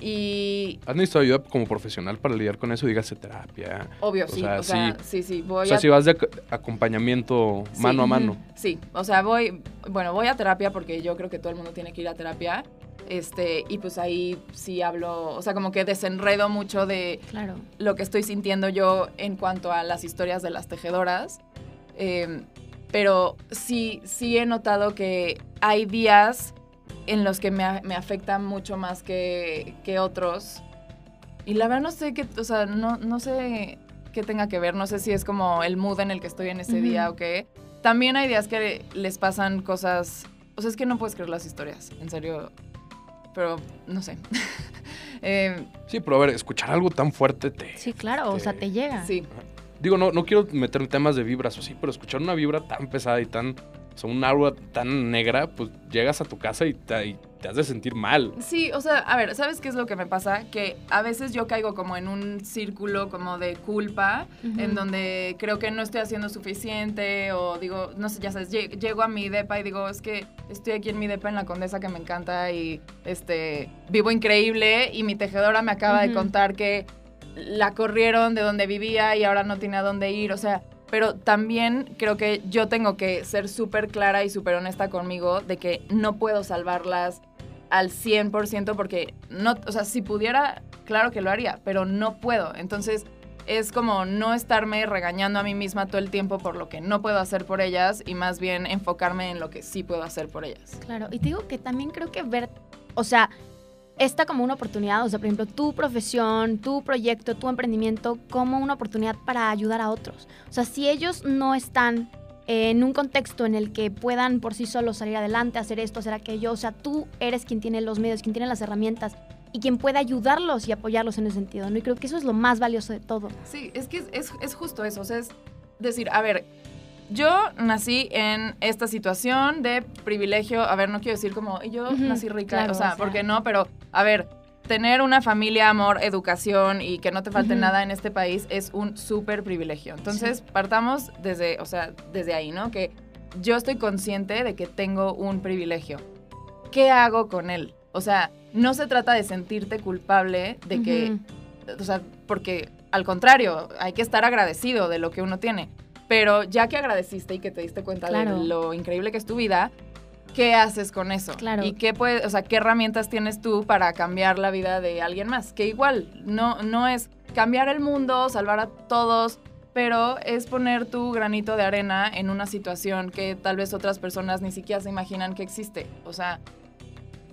Y ¿Has necesitado ayuda como profesional para lidiar con eso? Dígase terapia. obvio, O sí, sea, o sea, sí, sí, voy O sea, a si vas de ac- acompañamiento Sí. mano a mano. Sí, o sea, voy, bueno, voy a terapia porque yo creo que todo el mundo tiene que ir a terapia. Este, y pues ahí sí hablo, o sea, como que desenredo mucho de Claro. lo que estoy sintiendo yo en cuanto a las historias de las tejedoras. Eh, pero sí, sí he notado que hay días en los que me, me afecta mucho más que, que otros. Y la verdad no sé qué, o sea, no, no sé qué tenga que ver, no sé si es como el mood en el que estoy en ese día o qué. También hay días que les pasan cosas, o sea, es que no puedes creer las historias, en serio, pero no sé. Eh, Sí, pero a ver, escuchar algo tan fuerte te... Sí, claro. O sea, te llega. sí, Digo, no, no quiero meter temas de vibras o así, pero escuchar una vibra tan pesada y tan... O sea, un aura tan negra, pues llegas a tu casa y te, y te has de sentir mal. Sí, o sea, a ver, ¿sabes qué es lo que me pasa? Que a veces yo caigo como en un círculo como de culpa, en donde creo que no estoy haciendo suficiente o digo, no sé, ya sabes, lle- llego a mi depa y digo, es que estoy aquí en mi depa en la Condesa que me encanta y este vivo increíble y mi tejedora me acaba de contar que la corrieron de donde vivía y ahora no tiene a dónde ir, o sea, pero también creo que yo tengo que ser súper clara y súper honesta conmigo de que no puedo salvarlas al 100% porque no, o sea, si pudiera, claro que lo haría, pero no puedo. Entonces, es como no estarme regañando a mí misma todo el tiempo por lo que no puedo hacer por ellas y más bien enfocarme en lo que sí puedo hacer por ellas. Claro, y te digo que también creo que ver, o sea, esta como una oportunidad, o sea, por ejemplo, tu profesión, tu proyecto, tu emprendimiento, como una oportunidad para ayudar a otros. O sea, si ellos no están eh, en un contexto en el que puedan por sí solos salir adelante, hacer esto, hacer aquello, o sea, tú eres quien tiene los medios, quien tiene las herramientas y quien puede ayudarlos y apoyarlos en ese sentido, ¿no? Y creo que eso es lo más valioso de todo. Sí, es que es, es, es justo eso, o sea, es decir, a ver, yo nací en esta situación de privilegio, a ver, no quiero decir como, yo nací rica, claro, o sea, o sea. ¿por qué no? Pero, a ver, tener una familia, amor, educación y que no te falte nada en este país es un súper privilegio. Entonces, partamos desde, o sea, desde ahí, ¿no? Que yo estoy consciente de que tengo un privilegio. ¿Qué hago con él? O sea, no se trata de sentirte culpable de que o sea, porque al contrario, hay que estar agradecido de lo que uno tiene. Pero ya que agradeciste y que te diste cuenta Claro. de lo increíble que es tu vida, ¿qué haces con eso? Claro. Y qué puede, o sea, qué herramientas tienes tú para cambiar la vida de alguien más? Que igual no no es cambiar el mundo, salvar a todos, pero es poner tu granito de arena en una situación que tal vez otras personas ni siquiera se imaginan que existe. O sea,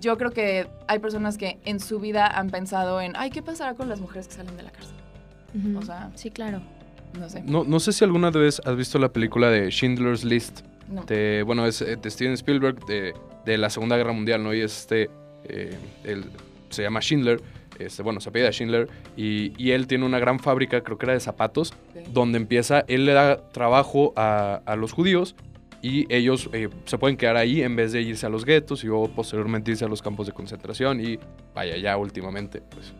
yo creo que hay personas que en su vida han pensado en, ay, ¿qué pasará con las mujeres que salen de la cárcel? O sea- sí, claro. No sé. No, no sé si alguna vez has visto la película de Schindler's List. No. De, bueno, es eh, de Steven Spielberg de, de la Segunda Guerra Mundial, ¿no? Y este, eh, él se llama Schindler, este, bueno, se apellida Schindler, y, y él tiene una gran fábrica, creo que era de zapatos, donde empieza, él le da trabajo a, a los judíos y ellos eh, se pueden quedar ahí en vez de irse a los guetos y luego posteriormente irse a los campos de concentración y vaya ya últimamente pues,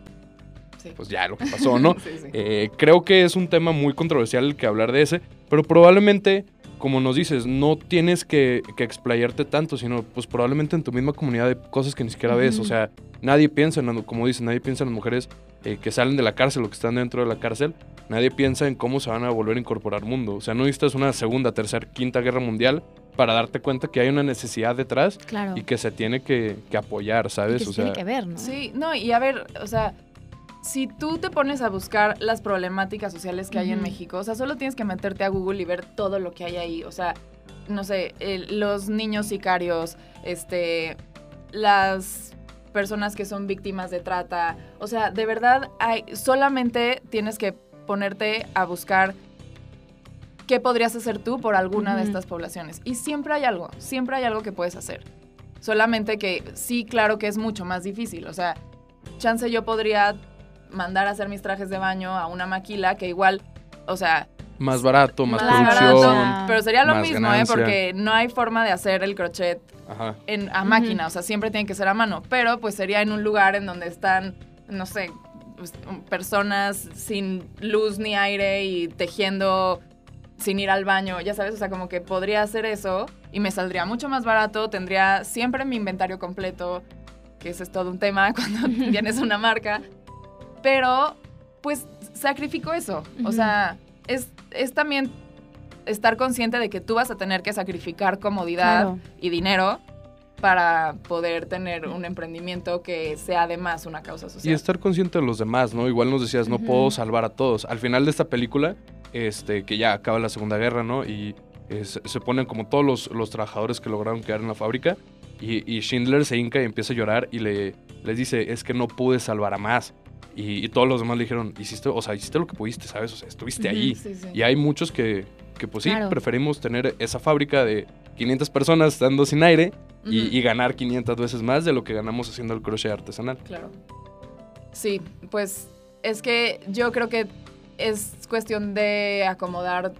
Sí. pues ya lo que pasó, ¿no? Sí, sí. Eh, creo que es un tema muy controversial el que hablar de ese, pero probablemente, como nos dices, no tienes que, que explayarte tanto, sino pues probablemente en tu misma comunidad de cosas que ni siquiera ves. O sea, nadie piensa, en, como dicen, nadie piensa en las mujeres eh, que salen de la cárcel o que están dentro de la cárcel. Nadie piensa en cómo se van a volver a incorporar al mundo. O sea, no necesitas una segunda, tercera, quinta guerra mundial para darte cuenta que hay una necesidad detrás Claro. y que se tiene que, que apoyar, Y ¿sabes? que se o sea, tiene que ver, ¿no? Sí, no, y a ver, o sea, si tú te pones a buscar las problemáticas sociales que hay en. México, o sea, solo tienes que meterte a Google y ver todo lo que hay ahí. O sea, no sé, los niños sicarios, este, las personas que son víctimas de trata. O sea, de verdad, hay, solamente tienes que ponerte a buscar qué podrías hacer tú por alguna de estas poblaciones. Y siempre hay algo, siempre hay algo que puedes hacer. Solamente que sí, claro que es mucho más difícil. O sea, chance yo podría mandar a hacer mis trajes de baño a una maquila que igual, o sea, más barato, más, Más producción. barato. pero sería lo más mismo, ¿eh? Porque no hay forma de hacer el crochet Ajá. en, a máquina, o sea, siempre tiene que ser a mano, pero pues sería en un lugar en donde están, no sé, pues, personas sin luz ni aire y tejiendo sin ir al baño, ya sabes, o sea, como que podría hacer eso y me saldría mucho más barato, tendría siempre mi inventario completo, que ese es todo un tema cuando tienes una marca, pero pues sacrifico eso, o sea, es, es también estar consciente de que tú vas a tener que sacrificar comodidad Claro. y dinero para poder tener un emprendimiento que sea además una causa Y social. estar consciente de los demás, ¿no? Igual nos decías, no puedo salvar a todos. Al final de esta película, este, que ya acaba la Segunda Guerra, ¿no? Y eh, se, se ponen como todos los, los trabajadores que lograron quedar en la fábrica. Y, y Schindler se hinca y empieza a llorar y le, les dice, es que no pude salvar a más. Y, y todos los demás le dijeron, hiciste, o sea, hiciste lo que pudiste, ¿sabes? O sea, estuviste ahí. Sí, sí. Y hay muchos que, que pues sí, preferimos tener esa fábrica de 500 personas estando sin aire y ganar 500 veces más de lo que ganamos haciendo el crochet artesanal. Claro. Sí, pues es que yo creo que es cuestión de acomodar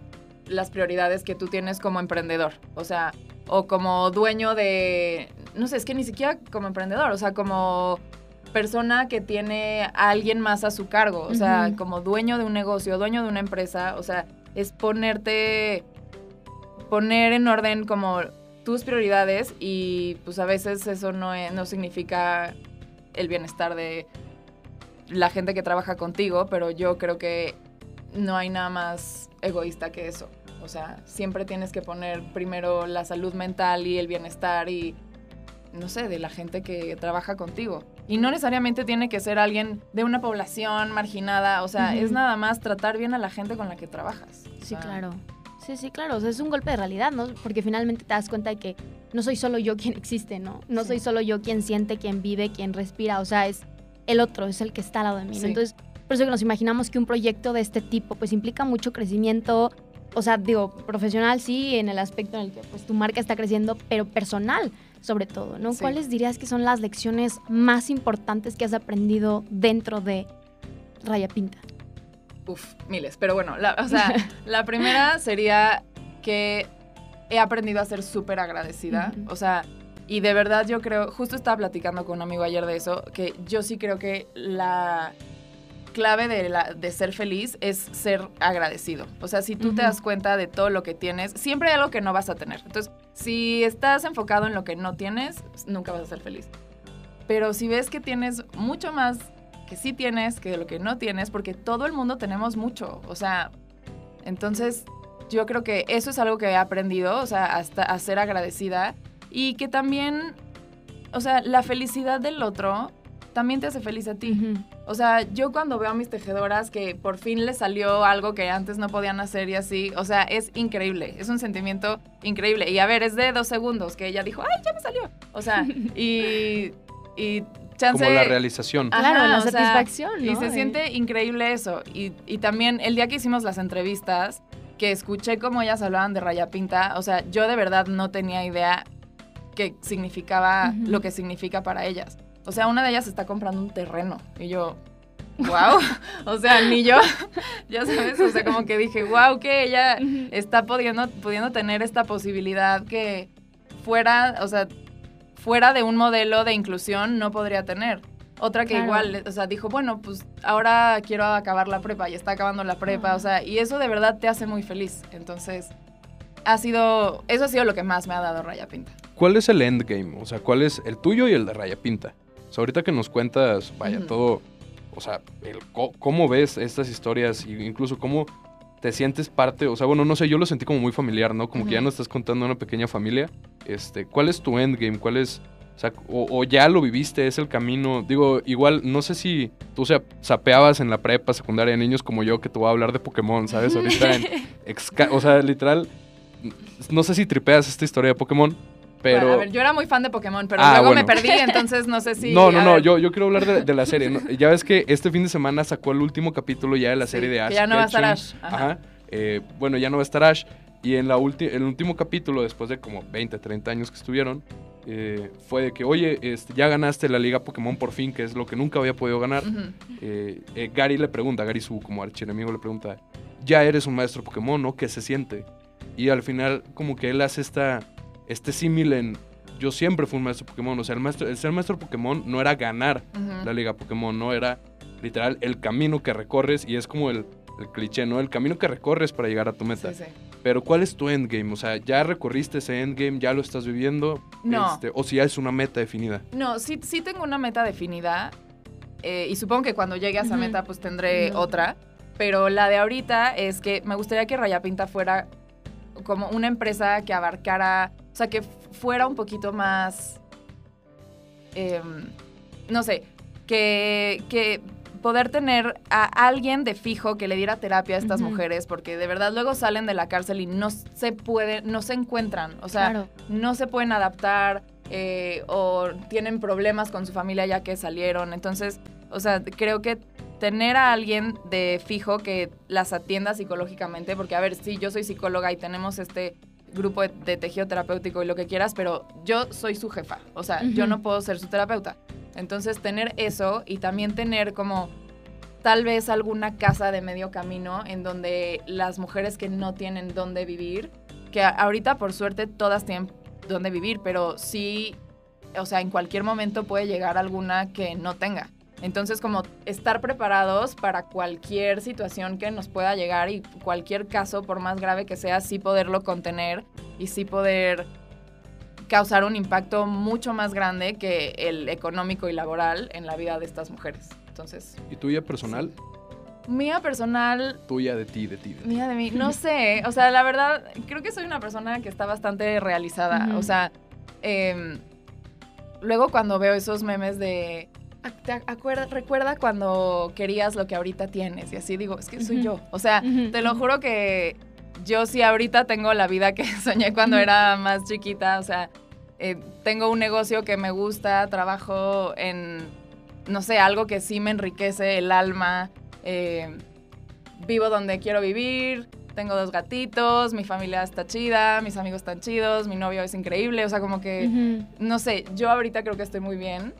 las prioridades que tú tienes como emprendedor. O sea, o como dueño de. No sé, es que ni siquiera como emprendedor, o sea, como persona que tiene a alguien más a su cargo. O sea, como dueño de un negocio, dueño de una empresa. O sea, es ponerte. poner en orden como tus prioridades y pues a veces eso no, es- no significa el bienestar de la gente que trabaja contigo, pero yo creo que no hay nada más egoísta que eso. O sea, siempre tienes que poner primero la salud mental y el bienestar y, no sé, de la gente que trabaja contigo. Y no necesariamente tiene que ser alguien de una población marginada, o sea, es nada más tratar bien a la gente con la que trabajas. Sí, claro. Sí, sí, claro. O sea, es un golpe de realidad, ¿no? Porque finalmente te das cuenta de que no soy solo yo quien existe, ¿no? No Sí. soy solo yo quien siente, quien vive, quien respira. O sea, es el otro, es el que está al lado de mí. Entonces, por eso que nos imaginamos que un proyecto de este tipo, pues implica mucho crecimiento. O sea, digo, profesional sí, en el aspecto en el que pues tu marca está creciendo, pero personal sobre todo, ¿no? Sí. ¿Cuáles dirías que son las lecciones más importantes que has aprendido dentro de Raya Pinta? Uf, miles. Pero bueno, la, o sea, la primera sería que he aprendido a ser súper agradecida. O sea, y de verdad yo creo, justo estaba platicando con un amigo ayer de eso, que yo sí creo que la clave de, la, de ser feliz es ser agradecido. O sea, si tú te das cuenta de todo lo que tienes, siempre hay algo que no vas a tener. Entonces, si estás enfocado en lo que no tienes, nunca vas a ser feliz. Pero si ves que tienes mucho más que sí tienes que de lo que no tienes, porque todo el mundo tenemos mucho. O sea, entonces yo creo que eso es algo que he aprendido, o sea, hasta a ser agradecida y que también, o sea, la felicidad del otro también te hace feliz a ti. O sea, yo cuando veo a mis tejedoras que por fin les salió algo que antes no podían hacer y así, o sea, es increíble, es un sentimiento increíble. Y a ver, es de dos segundos que ella dijo, ay, ya me salió. O sea, y, y chance... Como la realización. Ajá, Claro, la sea, satisfacción, ¿no? Y se siente increíble eso. Y, y también el día que hicimos las entrevistas, que escuché cómo ellas hablaban de Raya Pinta, o sea, yo de verdad no tenía idea qué significaba lo que significa para ellas. O sea, una de ellas está comprando un terreno. Y yo, wow, o sea, ni yo, ya sabes, o sea, como que dije, wow, que ella está pudiendo, pudiendo tener esta posibilidad que fuera, o sea, fuera de un modelo de inclusión no podría tener. Otra que igual, o sea, dijo, bueno, pues ahora quiero acabar la prepa y está acabando la prepa, o sea, y eso de verdad te hace muy feliz. Entonces, ha sido, eso ha sido lo que más me ha dado Raya Pinta. ¿Cuál es el endgame? O sea, ¿cuál es el tuyo y el de Raya Pinta? O sea, ahorita que nos cuentas, vaya, todo, o sea, el, cómo ves estas historias e incluso cómo te sientes parte, o sea, bueno, no sé, yo lo sentí como muy familiar, ¿no? Como que ya no estás contando una pequeña familia. Este, ¿cuál es tu endgame? ¿Cuál es o, sea, o, ya lo viviste, es el camino. Digo, igual, no sé si tú se sapeabas en la prepa, secundaria de niños como yo, que te voy a hablar de Pokémon, ¿sabes? Ahorita en. o sea, literal, no sé si tripeas esta historia de Pokémon, pero... a ver, yo era muy fan de Pokémon, pero ah, luego me perdí, entonces no sé si... No, no, no, yo, yo quiero hablar de, la serie. Ya ves que este fin de semana sacó el último capítulo ya de la serie de Ash. Que ya no va a estar Ash. Ajá. Eh, bueno, ya no va a estar Ash. Y en la el último capítulo, después de como 20, 30 años que estuvieron, eh, fue de que, oye, este, ya ganaste la Liga Pokémon por fin, que es lo que nunca había podido ganar. Eh, Gary le pregunta, Gary su como archienemigo le pregunta, ya eres un maestro Pokémon, ¿no? ¿Qué se siente? Y al final como que él hace esta, este símil en, yo siempre fui un maestro Pokémon, o sea, el, maestro, el ser maestro Pokémon no era ganar la liga Pokémon, no era literal el camino que recorres y es como el, el, cliché, ¿no? El camino que recorres para llegar a tu meta. Sí, sí. Pero ¿cuál es tu endgame? O sea, ¿ya recorriste ese endgame? ¿Ya lo estás viviendo? No. Este, ¿O si ya es una meta definida? No, sí, sí tengo una meta definida eh, y supongo que cuando llegue a esa meta pues tendré otra. Pero la de ahorita es que me gustaría que Raya Pinta fuera como una empresa que abarcara, o sea, que fuera un poquito más, em, no sé, que, que poder tener a alguien de fijo que le diera terapia a estas mujeres, porque de verdad luego salen de la cárcel y no se pueden, no se encuentran, o sea, no se pueden adaptar eh, o tienen problemas con su familia ya que salieron. Entonces, o sea, creo que tener a alguien de fijo que las atienda psicológicamente, porque a ver, sí, yo soy psicóloga y tenemos este grupo de, tejido terapéutico y lo que quieras, pero yo soy su jefa, o sea, yo no puedo ser su terapeuta. Entonces, tener eso y también tener como tal vez alguna casa de medio camino en donde las mujeres que no tienen dónde vivir, que ahorita por suerte todas tienen dónde vivir, pero sí, o sea, en cualquier momento puede llegar alguna que no tenga. Entonces, como estar preparados para cualquier situación que nos pueda llegar y cualquier caso, por más grave que sea, sí poderlo contener y sí poder causar un impacto mucho más grande que el económico y laboral en la vida de estas mujeres. Entonces. ¿Y tuya personal? Mía personal. Tuya de ti, de ti. mía de mí. No sé. O sea, la verdad, creo que soy una persona que está bastante realizada. O sea, em, luego cuando veo esos memes de ¿Te recuerda cuando querías lo que ahorita tienes? Y así digo, es que soy yo. O sea, te lo juro que yo sí ahorita tengo la vida que soñé cuando era más chiquita. O sea, eh, tengo un negocio que me gusta, trabajo en, no sé, algo que sí me enriquece el alma. Eh, vivo donde quiero vivir, tengo dos gatitos, mi familia está chida, mis amigos están chidos, mi novio es increíble, o sea, como que, no sé, yo ahorita creo que estoy muy bien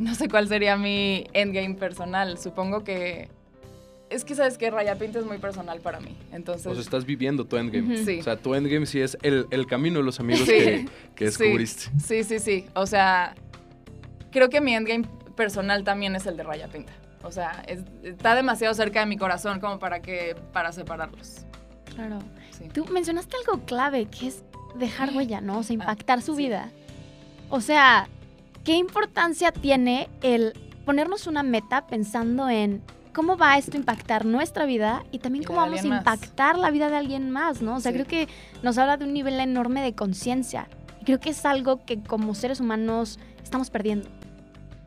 no sé cuál sería mi endgame personal. Supongo que. Es que sabes que Raya Pinta es muy personal para mí. Entonces. O sea, estás viviendo tu endgame. Sí. O sea, tu endgame sí es el, camino de los amigos que, descubriste. Sí, sí, sí, O sea, creo que mi endgame personal también es el de Raya Pinta. O sea, está demasiado cerca de mi corazón como para que para separarlos. Claro. Tú mencionaste algo clave que es dejar huella, ¿no? O sea, ah, impactar su vida. O sea, ¿qué importancia tiene el ponernos una meta pensando en cómo va esto a impactar nuestra vida y también cómo vamos a impactar la vida de alguien más, ¿no? O sea, creo que nos habla de un nivel enorme de conciencia. Y creo que es algo que como seres humanos estamos perdiendo.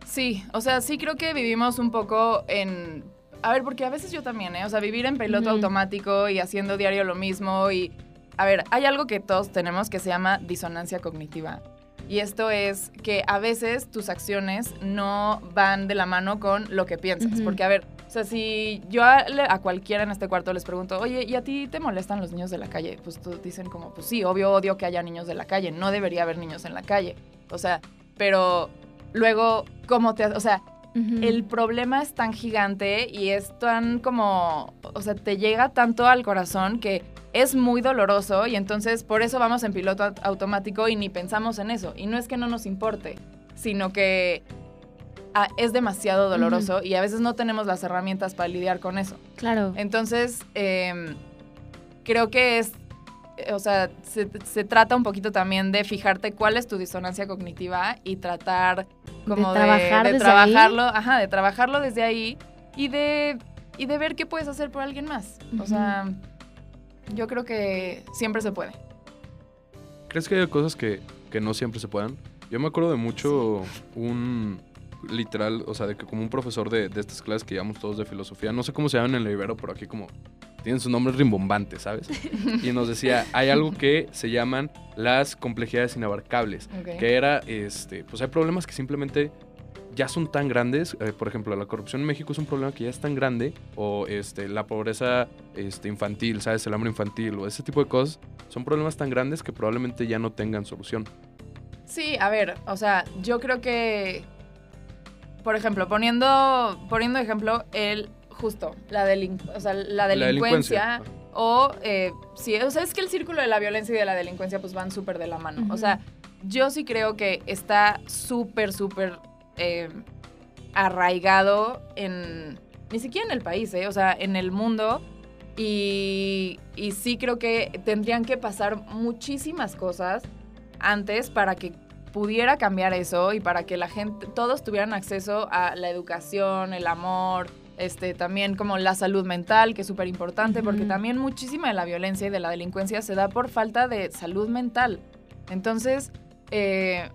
Sí, o sea, sí creo que vivimos un poco en... A ver, porque a veces yo también, ¿eh? O sea, vivir en piloto automático y haciendo diario lo mismo y... A ver, hay algo que todos tenemos que se llama disonancia cognitiva. Y esto es que a veces tus acciones no van de la mano con lo que piensas. Porque, a ver, o sea, si yo a, cualquiera en este cuarto les pregunto, oye, ¿y a ti te molestan los niños de la calle? Pues tú dicen como, pues sí, obvio odio que haya niños de la calle. No debería haber niños en la calle. O sea, pero luego, ¿cómo te... O sea, el problema es tan gigante y es tan como, o sea, te llega tanto al corazón que es muy doloroso y entonces por eso vamos en piloto au- automático y ni pensamos en eso. Y no es que no nos importe, sino que ah, es demasiado doloroso y a veces no tenemos las herramientas para lidiar con eso. Claro. Entonces, em, creo que es, o sea, se, se trata un poquito también de fijarte cuál es tu disonancia cognitiva y tratar como de, trabajar de desde trabajarlo, ajá, de trabajarlo desde ahí y de, y de ver qué puedes hacer por alguien más. O sea, yo creo que siempre se puede. ¿Crees que hay cosas que, que no siempre se puedan? Yo me acuerdo de mucho un literal, o sea, de que como un profesor de, de estas clases que llevamos todos de filosofía, no sé cómo se llaman en el Ibero, pero aquí como tienen sus nombres rimbombantes, ¿sabes? Y nos decía, hay algo que se llaman las complejidades inabarcables, Ok. que era, este, pues hay problemas que simplemente ya son tan grandes, eh, por ejemplo, la corrupción en México es un problema que ya es tan grande, o este, la pobreza este, infantil, ¿sabes? El hambre infantil, o ese tipo de cosas, son problemas tan grandes que probablemente ya no tengan solución. Sí, a ver, o sea, yo creo que, por ejemplo, poniendo, poniendo ejemplo, el justo, la, delin- o sea, la delincuencia, o, eh, sí, o sea, es que el círculo de la violencia y de la delincuencia pues van súper de la mano. O sea, yo sí creo que está súper, súper eh, arraigado en, ni siquiera en el país, ¿eh? o sea, en el mundo. Y, y sí creo que tendrían que pasar muchísimas cosas antes para que pudiera cambiar eso y para que la gente, todos tuvieran acceso a la educación, el amor, este, también como la salud mental, que es súper importante, porque también muchísima de la violencia y de la delincuencia se da por falta de salud mental. Entonces, eh,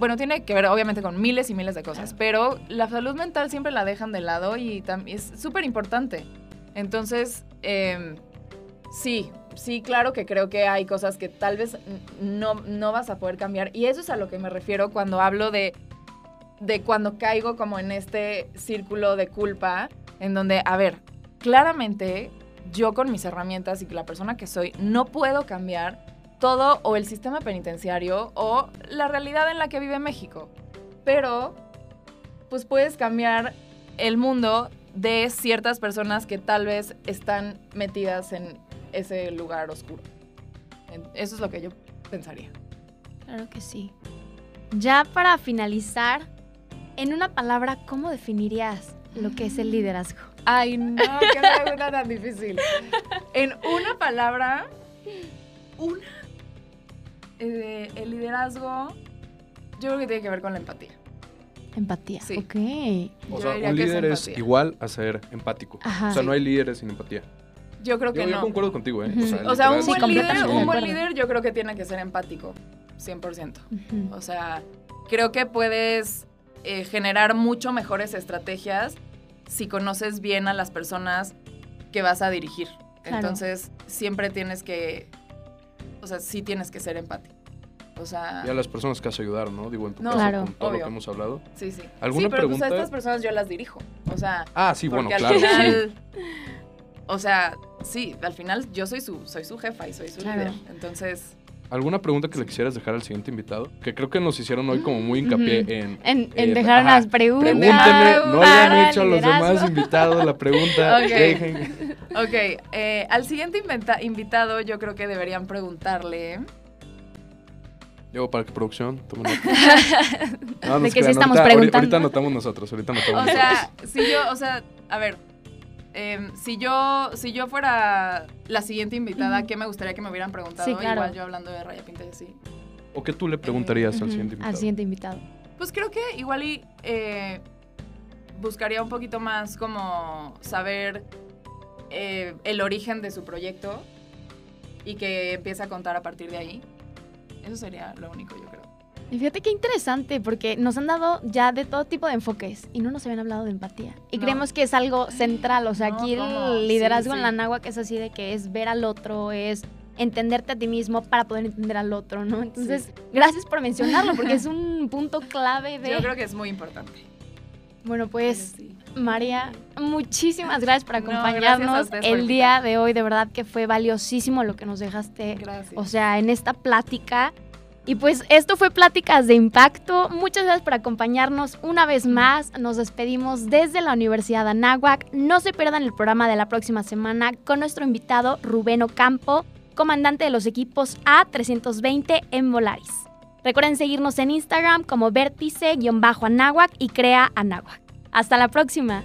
bueno, tiene que ver obviamente con miles y miles de cosas, pero la salud mental siempre la dejan de lado y es súper importante. Entonces, eh, sí, sí, claro que creo que hay cosas que tal vez no, no vas a poder cambiar. Y eso es a lo que me refiero cuando hablo de, de cuando caigo como en este círculo de culpa, en donde, a ver, claramente yo con mis herramientas y la persona que soy no puedo cambiar todo o el sistema penitenciario o la realidad en la que vive México. Pero, pues puedes cambiar el mundo de ciertas personas que tal vez están metidas en ese lugar oscuro. Eso es lo que yo pensaría. Claro que sí. Ya para finalizar, en una palabra, ¿cómo definirías lo que es el liderazgo? Ay, no, qué pregunta tan difícil. En una palabra, una. Eh, el liderazgo, yo creo que tiene que ver con la empatía. Empatía. Sí. Ok. O Yo sea, un es líder es, igual a ser empático. Ajá. o sea, Sí. no hay líderes sin empatía. Yo creo que Yo, yo no. concuerdo contigo, ¿eh? O sea, un buen, líder, de un buen líder yo creo que tiene que ser empático, 100%. Ujú. O sea, creo que puedes eh, generar mucho mejores estrategias si conoces bien a las personas que vas a dirigir. Claro. Entonces, siempre tienes que, o sea, sí tienes que ser empático. O sea, Y a las personas que has ayudar, ¿no? Digo, en tu No, caso, Claro. con todo lo obvio. que hemos hablado. sí, sí. ¿Alguna sí, pero pues, a pregunta? estas personas yo las dirijo. O sea, Ah, sí, bueno, claro. al sí. final, o sea, sí, al final yo soy su, soy su jefa y soy su Claro. líder. Entonces, ¿Alguna pregunta que le quisieras dejar al siguiente invitado? Que creo que nos hicieron hoy como muy hincapié en... En, en dejar ajá. unas preguntas. Pregúntenle, no para hayan hecho a los demás invitados la pregunta. Ok. Dejen- ok, eh, al siguiente invitado yo creo que deberían preguntarle... Yo, para que producción. No, no De que sí estamos ahorita, preguntando. Ahorita anotamos nosotros, ahorita anotamos O nosotros. sea, si yo, o sea, a ver, em, si yo, si yo fuera la siguiente invitada. ¿qué me gustaría que me hubieran preguntado? Sí, claro. Igual yo hablando de Raya Pinta y así. ¿O qué tú le preguntarías al siguiente invitado? Al siguiente invitado. Pues creo que igual y eh, buscaría un poquito más como saber eh, el origen de su proyecto y que empiece a contar a partir de ahí. Eso sería lo único, yo creo. Y fíjate qué interesante, porque nos han dado ya de todo tipo de enfoques y no nos habían hablado de empatía. Y No. creemos que es algo central, o sea, No, aquí ¿cómo? el liderazgo Sí, en la náhuatl es así de que es ver al otro, es entenderte a ti mismo para poder entender al otro, ¿no? Entonces, sí. gracias por mencionarlo, porque es un punto clave de... Yo creo que es muy importante. Bueno, pues... Sí. María, muchísimas gracias por No, gracias a acompañarnos el día de hoy. De verdad que fue valiosísimo lo que nos dejaste, Gracias. o sea, en esta plática. Y pues esto fue Pláticas de Impacto. Muchas gracias por acompañarnos una vez más. Nos despedimos desde la Universidad de Anáhuac. No se pierdan el programa de la próxima semana con nuestro invitado Rubén Ocampo, comandante de los equipos A320 en Volaris. Recuerden seguirnos en Instagram como vértice-anáhuac y crea Anáhuac. Hasta la próxima.